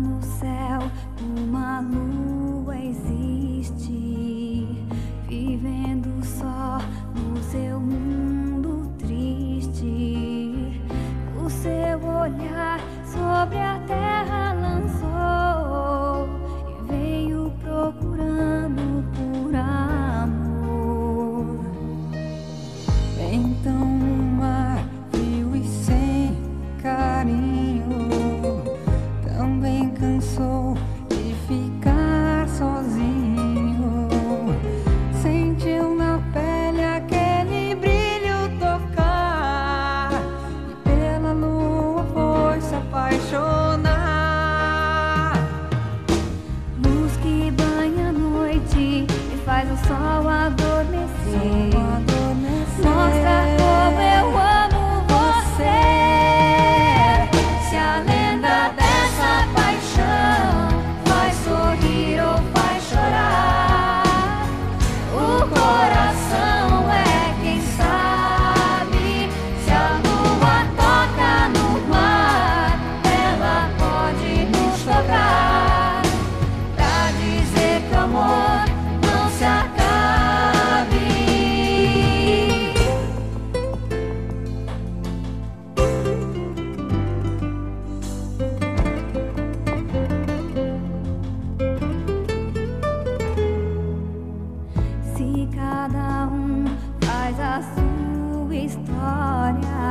no céu uma luz. apaixonar. Luz que banha a noite e faz o sol adormecer. Sol. Mostra como eu amo você. Se a lenda da Hare